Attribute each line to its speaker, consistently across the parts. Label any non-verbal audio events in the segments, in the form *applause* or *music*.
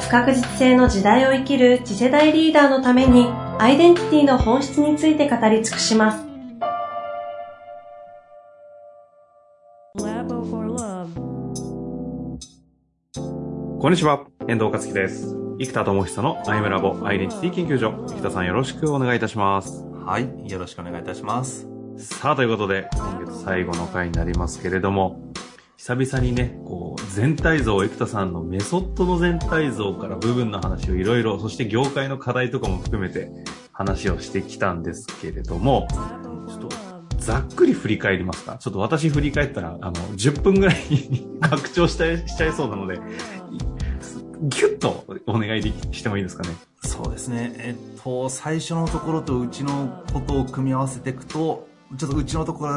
Speaker 1: 不確実性の時代を生きる次世代リーダーのためにアイデンティティの本質について語り尽くします。
Speaker 2: こんにちは、遠藤和樹です。生田智久のアイムラボアイデンティティ研究所。生田さんよろしくお願いいたします。
Speaker 3: はい、よろしくお願いいたします。
Speaker 2: さあ、ということで、今月最後の回になりますけれども、久々にね、こう、全体像、生田さんのメソッドの全体像から部分の話をいろいろ、そして業界の課題とかも含めて話をしてきたんですけれども、ちょっと、ざっくり振り返りますか？ちょっと私振り返ったら、あの、10分ぐらい拡張したしちゃいそうなので、ぎゅっとお願いしてもいいですかね？
Speaker 3: そうですね。えっと、最初のところとうちのことを組み合わせていくと、ちょっとうちのところ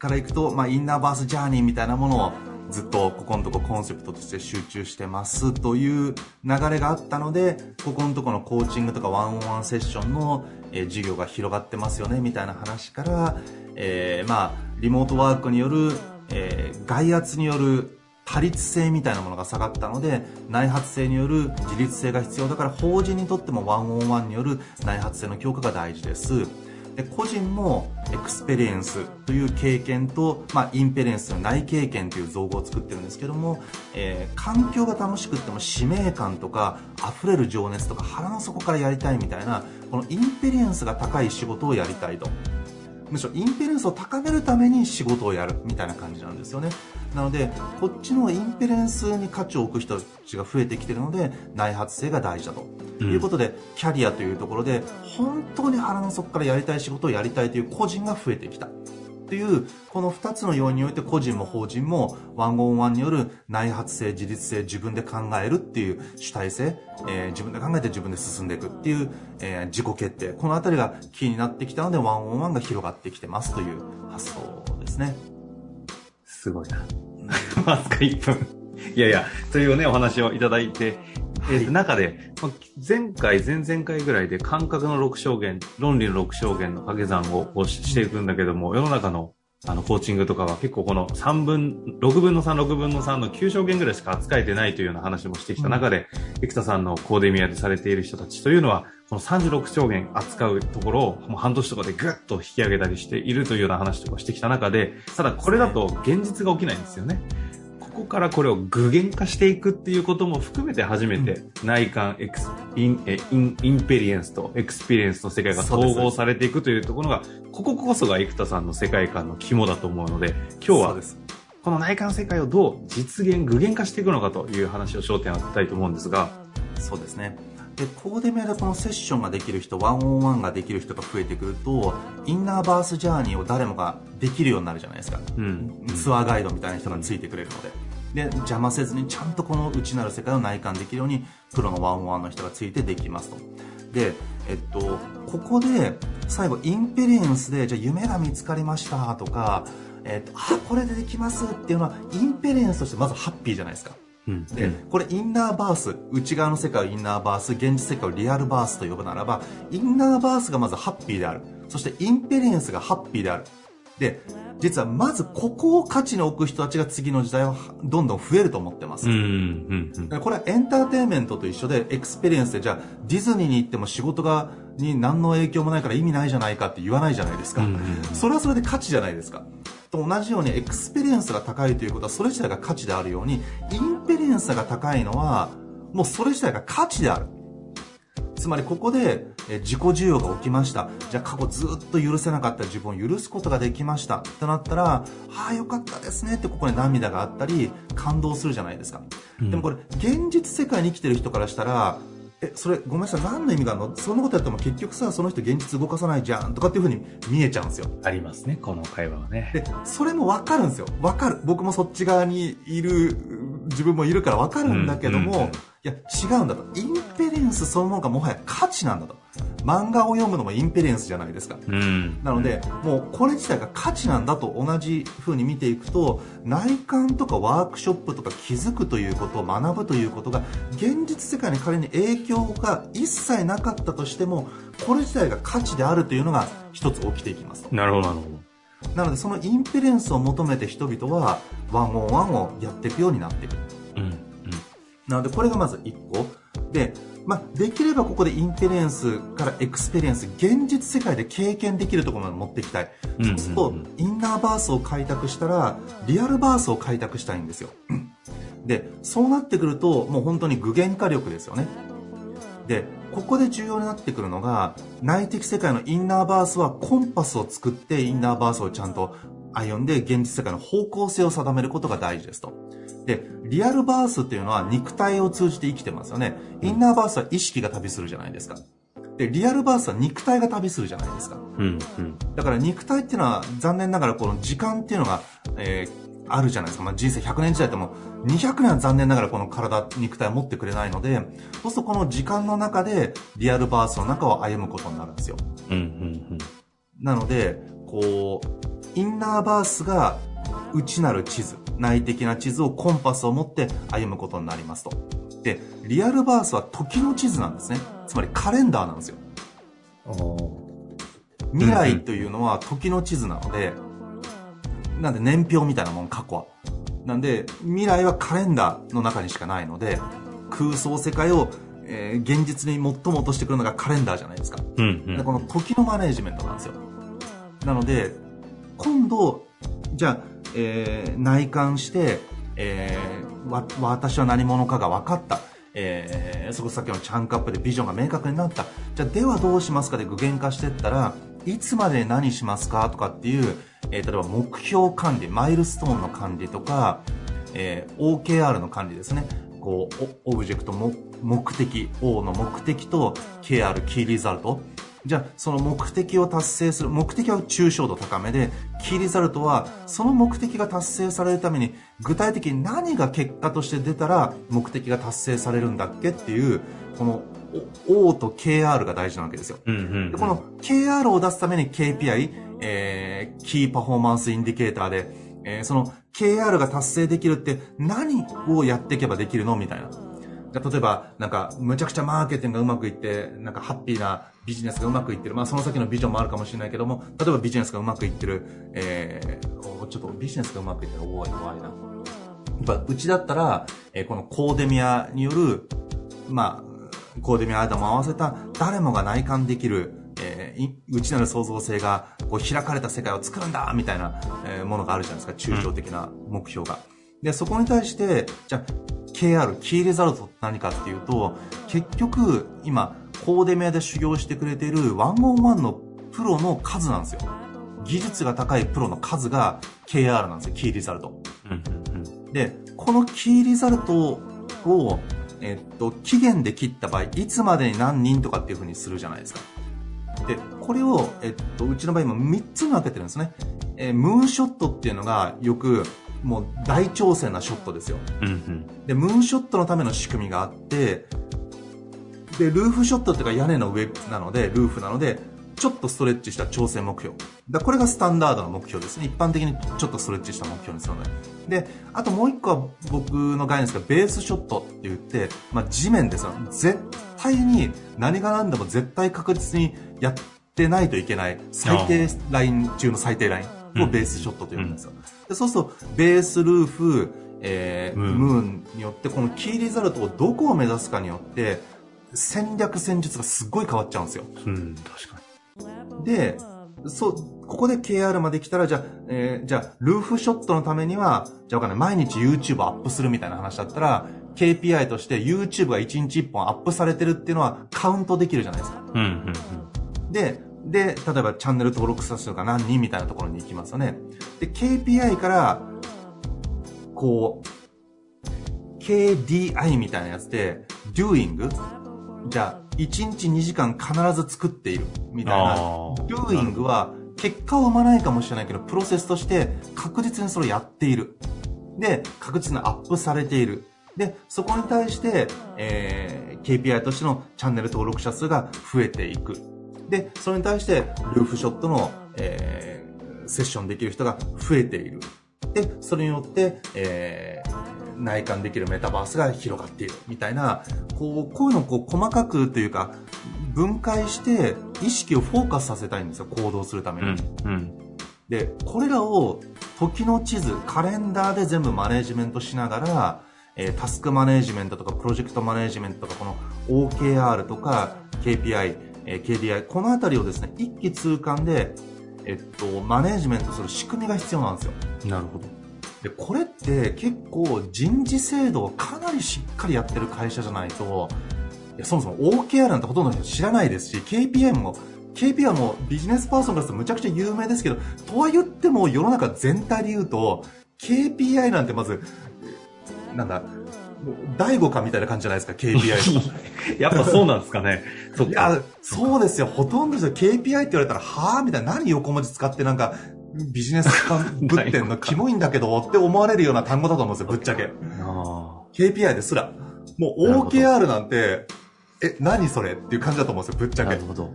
Speaker 3: からいくと、まあ、インナーバースジャーニーみたいなものをずっとここのとこコンセプトとして集中してますという流れがあったので、ここのとこのコーチングとかワンオンワンセッションの、えー、授業が広がってますよねみたいな話から、えー、まあ、リモートワークによる、えー、外圧による他律性みたいなものが下がったので内発性による自律性が必要だから法人にとってもワンオンワンによる内発性の強化が大事です。で個人もエクスペリエンスという経験と、まあ、インペリエンスの内経験という造語を作ってるんですけども、えー、環境が楽しくっても使命感とか溢れる情熱とか腹の底からやりたいみたいなこのインペリエンスが高い仕事をやりたいと。むしろインペリエンスを高めるために仕事をやるみたいな感じなんですよね。なのでこっちのインペリエンスに価値を置く人たちが増えてきてるので内発性が大事だと、うん、いうことでキャリアというところで本当に腹の底からやりたい仕事をやりたいという個人が増えてきた。というこの2つの要因において個人も法人もワンオンワンによる内発性自律性自分で考えるっていう主体性、えー、自分で考えて自分で進んでいくっていう、えー、自己決定。この辺りがキーになってきたのでワンオンワンが広がってきてますという発想ですね。
Speaker 2: すごいな。*laughs* わずか1分。いやいやというねお話をいただいてえー、中で、前回、前々回ぐらいで感覚の6証言、論理の6証言の掛け算ををしていくんだけども、世の中のあの、コーチングとかは結構この3分、6分の3、6分の3の9証言ぐらいしか扱えてないというような話もしてきた中で、生田さんのコーデミアでされている人たちというのは、この36象限扱うところをもう半年とかでぐっと引き上げたりしているというような話とかしてきた中で、ただこれだと現実が起きないんですよね。ここからこれを具現化していくっていうことも含めて初めて内観エクスインえインインペリエンスとエクスペリエンスの世界が統合されていくというところがこここそが生田さんの世界観の肝だと思うので今日はこの内観世界をどう実現具現化していくのかという話を焦点を当てたいと思うんですが。
Speaker 3: そうですねでコーデメでこのセッションができる人ワンオンワンができる人が増えてくるとインナーバースジャーニーを誰もができるようになるじゃないですか、うん、ツアーガイドみたいな人がついてくれるので、で邪魔せずにちゃんとこの内なる世界を内観できるようにプロのワンオンワンの人がついてできますと。でえっとここで最後インペリエンスでじゃあ夢が見つかりましたとかえっと、あこれでできますっていうのはインペリエンスとしてまずハッピーじゃないですか。うん、でこれインナーバース内側の世界をインナーバース現実世界をリアルバースと呼ぶならばインナーバースがまずハッピーであるそしてインペリエンスがハッピーであるで実はまずここを価値に置く人たちが次の時代はどんどん増えると思ってます。うんうんうん、これはエンターテインメントと一緒でエクスペリエンスでじゃあディズニーに行っても仕事がに何の影響もないから意味ないじゃないかって言わないじゃないですか。うんうんうん、それはそれで価値じゃないですか。と同じようにエクスペリエンスが高いということはそれ自体が価値であるようにインペリエンスが高いのはもうそれ自体が価値である。つまりここで自己受容が起きました。じゃあ過去ずっと許せなかった自分を許すことができました。となったらああよかったですねってここに涙があったり感動するじゃないですか、うん、でもこれ現実世界に生きてる人からしたらえそれごめんなさい何の意味があるの？そんなことやっても結局さその人現実動かさないじゃんとかっていうふうに見えちゃうんですよ。
Speaker 2: ありますねこの会話はね。
Speaker 3: でそれも分かるんですよ。分かる。僕もそっち側にいる自分もいるから分かるんだけども、うんうんうん。いや、違うんだと。インペリエンスそのものがもはや価値なんだと。漫画を読むのもインペリエンスじゃないですか。
Speaker 2: うん。
Speaker 3: なので、もうこれ自体が価値なんだと同じ風に見ていくと、内観とかワークショップとか気づくということを学ぶということが、現実世界に仮に影響が一切なかったとしても、これ自体が価値であるというのが一つ起きていきますと。
Speaker 2: なるほど、なるほ
Speaker 3: なので、その inperience を求めて人々は、 one on one をやっていくようになっていく。
Speaker 2: ど。うん。
Speaker 3: なので、これがまず1個。で、まあ、できればここで inperience から experience、現実世界で経験できるところまで持っていきたい。
Speaker 2: うん
Speaker 3: そうすると、 innerverse を開拓したら、 realverse を開拓したいんですよ。*clears throat* で、そうなってくると、もう本当に具現化力ですよね。で、ここで重要になってくるのが、内的世界のインナーバースはコンパスを作って、インナーバースをちゃんと歩んで、現実世界の方向性を定めることが大事ですと。で、リアルバースっていうのは肉体を通じて生きてますよね。インナーバースは意識が旅するじゃないですか。で、リアルバースは肉体が旅するじゃないですか。
Speaker 2: うん。うん。
Speaker 3: だから肉体っていうのは残念ながらこの時間っていうのが、えーあるじゃないですか。まあ、人生100年時代でも200年は残念ながらこの体、肉体を持ってくれないので、そうするとこの時間の中でリアルバースの中を歩むことになるんですよ。
Speaker 2: うん。うん。
Speaker 3: なので、こう、インナーバースが内なる地図、内的な地図をコンパスを持って歩むことになりますと。で、リアルバースは時の地図なんですね。つまりカレンダーなんですよ。未来というのは時の地図なので、なんで年表みたいなもん、過去は。なんで、未来はカレンダーの中にしかないので、空想世界を、えー現実に最も落としてくるのがカレンダーじゃないですか。
Speaker 2: うん。うん。
Speaker 3: でこの時のマネージメントなんですよ。なので、今度、じゃあ、えー内観して、えーわ、私は何者かが分かった。えーそこさっきのチャンクアップでビジョンが明確になった。じゃあ、ではどうしますかで具現化していったら、いつまで何しますかとかっていう、えー例えば目標管理、マイルストーンの管理とか、えー OKR の管理ですね。こう、オブジェクト、も目的、O の目的と KR、キーリザルト。じゃあ、その目的を達成する、目的は抽象度高めで、キーリザルトは、その目的が達成されるために、具体的に何が結果として出たら、目的が達成されるんだっけっていう、この、O と KR が大事なわけですよ。
Speaker 2: うん。うん。
Speaker 3: でこの KR を出すために KPI、えー、 key performance indicator で、えーその KR が達成できるって何をやっていけばできるの？みたいな。例えば、なんか、むちゃくちゃマーケティングがうまくいって、なんかハッピーなビジネスがうまくいってる。まあその先のビジョンもあるかもしれないけども、例えばビジネスがうまくいってる、えー、ちょっとビジネスがうまくいってる。おい、怖いな。やっぱうちだったら、えーこのコーデミアによる、まあ、コーデミアアイダも合わせた誰もが内観できる、えー内なる創造性がこう開かれた世界を作るんだみたいな、えーものがあるじゃないですか、抽象的な目標が。で、そこに対して、じゃあ、KR、キーレザルトって何かっていうと、結局、今、コーデミアで修行してくれているワンオンワンのプロの数なんですよ。技術が高いプロの数が KR なんですよ、キーリザルト。で、このキーリザルトを、えっと、期限で切った場合、いつまでに何人とかっていう風にするじゃないですか。で、これを、えっと、うちの場合今3つに分けてるんですね。えームーンショットっていうのがよく、もう大挑戦なショットですよ。
Speaker 2: うん。うん。
Speaker 3: で、ムーンショットのための仕組みがあって、で、ルーフショットっていうか屋根の上なので、ルーフなので、ちょっとストレッチした挑戦目標。だこれがスタンダードの目標ですね。一般的にちょっとストレッチした目標にするので。で、あともう一個は僕の概念ですが、ベースショットって言って、まあ、地面ですよ。絶対に何が何でも絶対確実にやってないといけない最低ライン中の最低ラインをベースショットと言うんですよ。でそうすると、ベースルーフ、えー
Speaker 2: ムーン
Speaker 3: によって、このキーリザルトをどこを目指すかによって、戦略戦術がすっごい変わっちゃうんですよ。
Speaker 2: うん。確か
Speaker 3: で、そう、ここで KR まで来たら、じゃあ、えーじゃあ、ルーフショットのためには、じゃあわかんない、毎日 YouTube アップするみたいな話だったら、KPI として YouTube が1日1本アップされてるっていうのはカウントできるじゃないですか。
Speaker 2: に。うん。うん。
Speaker 3: で、で、例えばチャンネル登録者数が何人みたいなところに行きますよね。で、KPI から、こう、KDI みたいなやつで、doing? じゃあ、1日2時間必ず作っている。みたいな doing は、結果を生まないかもしれないけど、プロセスとして確実にそれをやっている。で、確実にアップされている。で、そこに対して、えー KPI としてのチャンネル登録者数が増えていく。で、それに対して、ルーフショットの、えーセッションできる人が増えている。で、それによって、えー内観できるメタバースが広がっている。みたいな、こう、こういうのをこう細かくというか、分解して、意識をフォーカスさせたいんですよ、行動するために。
Speaker 2: うん。うん。
Speaker 3: で、これらを時の地図、カレンダーで全部マネジメントしながら、えータスクマネジメントとかプロジェクトマネジメントとか、この OKR とか KPI、えー KDI、このあたりをですね、一気通貫で、えっと、マネジメントする仕組みが必要なんですよ。
Speaker 2: なるほど。
Speaker 3: で、これって結構人事制度をかなりしっかりやってる会社じゃないと、いやそもそも OKR なんてほとんどの人知らないですし、KPI も、KPI もビジネスパーソンからするとむちゃくちゃ有名ですけど、とは言っても世の中全体で言うと、KPI なんてまず、なんだ、第五感みたいな感じじゃないですか、KPI *laughs*
Speaker 2: やっぱそうなんですかね。そ。
Speaker 3: いや、そうですよ。ほとんどの人 KPI って言われたら、はぁみたいな、何横文字使ってなんか、ビジネス感ぶっ *laughs* てんのキモいんだけどって思われるような単語だと思うんですよ、ぶっちゃけ。
Speaker 2: あ
Speaker 3: KPI ですら。もう OKR なんて、え、何それっていう感じだと思うんですよ、ぶっちゃけ
Speaker 2: あなる。ほど。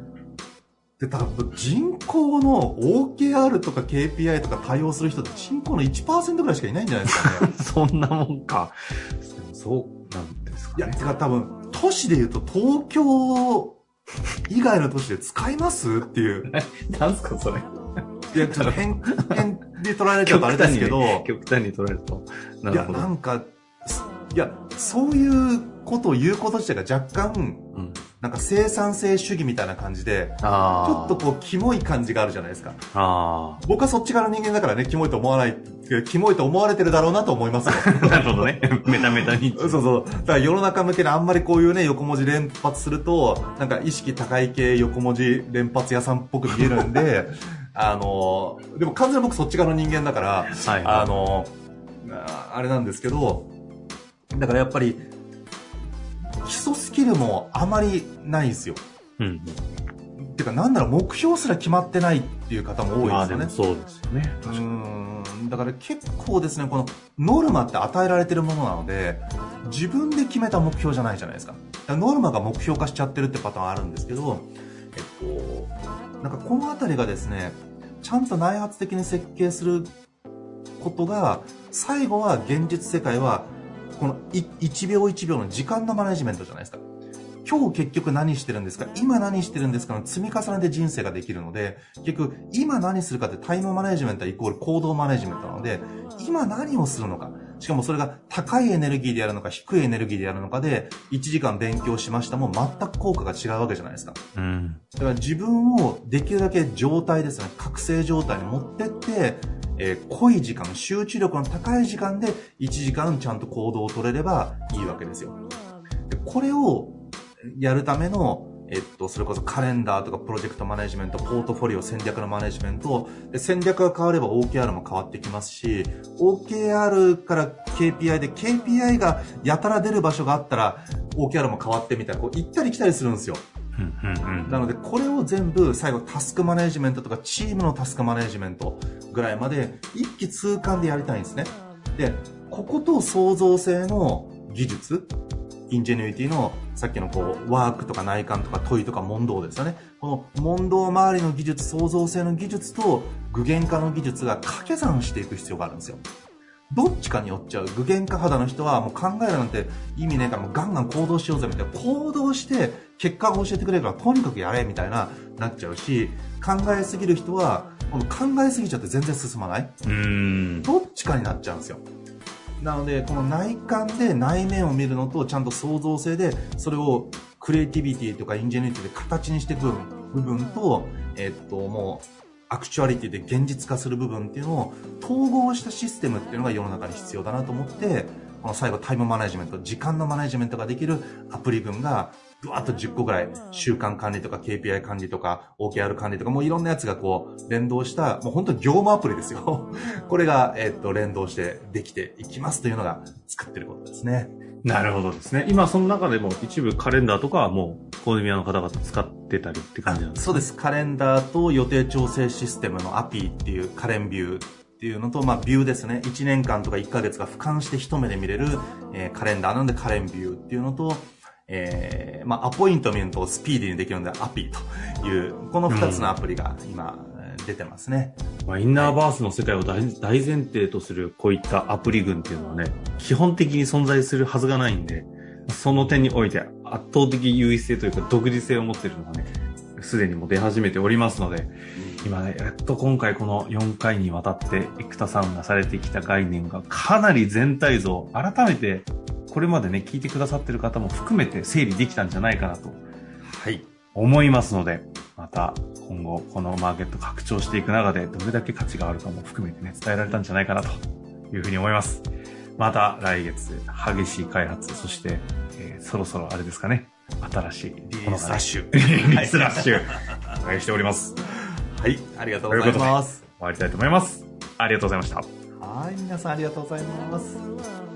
Speaker 3: で、多分人口の OKR とか KPI とか対応する人って人口の1%ぐらいしかいないんじゃないですかね。*laughs*
Speaker 2: そんなもんか。そうなんですか
Speaker 3: いや、か多分、都市で言うと東京以外の都市で使いますっていう。*laughs*
Speaker 2: なんすか、それ。
Speaker 3: いや、ちょっと偏見で取られちゃうとあれですけど、*laughs*
Speaker 2: 極端に取られると。ないる
Speaker 3: や。なんか、すいや、そういうことを言うこと自体が若干、
Speaker 2: うん、
Speaker 3: なんか生産性主義みたいな感じで、ち。ょっとこう、キモい感じがあるじゃないですか。
Speaker 2: あ
Speaker 3: 僕はそっち側の人間だからね、キモいと思わない、キモいと思われてるだろうなと思いますよ。
Speaker 2: あ。*laughs* なるほどね。*laughs* メタメタに。
Speaker 3: そうそう。だから世の中向けにあんまりこういうね、横文字連発すると、なんか意識高い系横文字連発屋さんっぽく見えるんで、*laughs* あの、でも完全に僕そっち側の人間だから、
Speaker 2: はい。
Speaker 3: あの、ああれなんですけど、だからやっぱり、キルもあまりないんですよ。
Speaker 2: うん。
Speaker 3: てか、なんなら目標すら決まってないっていう方も多いでよね。
Speaker 2: そうですよね。
Speaker 3: うーんだから結構ですね、このノルマって与えられてるものなので、自分で決めた目標じゃないじゃないですか。だからノルマが目標化しちゃってるってパターンあるんですけど、えっと、なんかこのあたりがですね、ちゃんと内発的に設計することが、最後は現実世界は、このい1秒1秒の時間のマネジメントじゃないですか。今日結局何してるんですか？今何してるんですか？の積み重ねで人生ができるので、結局今何するかってタイムマネジメントはイコール行動マネジメントなので、今何をするのか？しかもそれが高いエネルギーでやるのか低いエネルギーでやるのかで、1時間勉強しましたも全く効果が違うわけじゃないですか。
Speaker 2: うん。
Speaker 3: だから自分をできるだけ状態ですね、覚醒状態に持ってって、えー濃い時間、集中力の高い時間で1時間ちゃんと行動を取れればいいわけですよ。でこれをやるための、えっと、それこそカレンダーとかプロジェクトマネジメント、ポートフォリオ戦略のマネジメント、で戦略が変われば OKR も変わってきますし、OKR から KPI で KPI がやたら出る場所があったら OKR も変わってみたいな、こう行ったり来たりするんですよ。なので、これを全部最後タスクマネジメントとかチームのタスクマネジメントぐらいまで一気通貫でやりたいんですね。で、ここと創造性の技術、インジェニュイティのさっきのこうワークとか内観とか問いとか問答ですよね。この問答周りの技術、創造性の技術と具現化の技術が掛け算していく必要があるんですよ。どっちかによっちゃう。具現化肌の人はもう考えるなんて意味ねえからもうガンガン行動しようぜみたいな。行動して結果を教えてくれるからとにかくやれみたいななっちゃうし、考えすぎる人はこの考えすぎちゃって全然進まない。
Speaker 2: うん。
Speaker 3: どっちかになっちゃうんですよ。なので、この内観で内面を見るのと、ちゃんと創造性で、それをクリエイティビティとか ingenuity で形にしていく部分と、えっと、もう、 actuality で現実化する部分っていうのを統合したシステムっていうのが世の中に必要だなと思って、この最後タイムマネジメント、時間のマネジメントができるアプリ群が、ぶわっと10個ぐらい、習慣管理とか KPI 管理とか OKR 管理とか、もういろんなやつがこう、連動した、もう本当に業務アプリですよ。これが、えっと、連動してできていきますというのが作ってることですね。
Speaker 2: なるほどですね。今その中でも一部カレンダーとかはもうコーデミアの方々使ってたりって感じなんです
Speaker 3: そうです。カレンダーと予定調整システムのアピーっていうカレンビューっていうのと、まあ、ビューですね。1年間とか1ヶ月が俯瞰して一目で見れる、えーカレンダーなのでカレンビューっていうのと、えーまあ、アポイントメントをスピーディーにできるのでアピという、この2つのアプリが今、えー出てますね。
Speaker 2: まあ、インナーバースの世界を大大前提とするこういったアプリ群っていうのはね、基本的に存在するはずがないんで、その点において圧倒的優位性というか独自性を持っているのがね、すでにもう出始めておりますので、今ね、やっと今回この4回にわたって生田さんがされてきた概念がかなり全体像、改めてこれまでね、聞いてくださってる方も含めて整理できたんじゃないかなと
Speaker 3: はい。
Speaker 2: 思いますので、また今後このマーケット拡張していく中でどれだけ価値があるかも含めてね、伝えられたんじゃないかなというふうに思います。また来月、激しい開発、そして、えーそろそろあれですかね、新しい
Speaker 3: リリースラッシュ。
Speaker 2: リ *laughs* リースラッシュ、お願いしております。
Speaker 3: はい。ありがとうございます。
Speaker 2: 終わりたいと思います。ありがとうございました。
Speaker 3: はい。皆さんありがとうございます。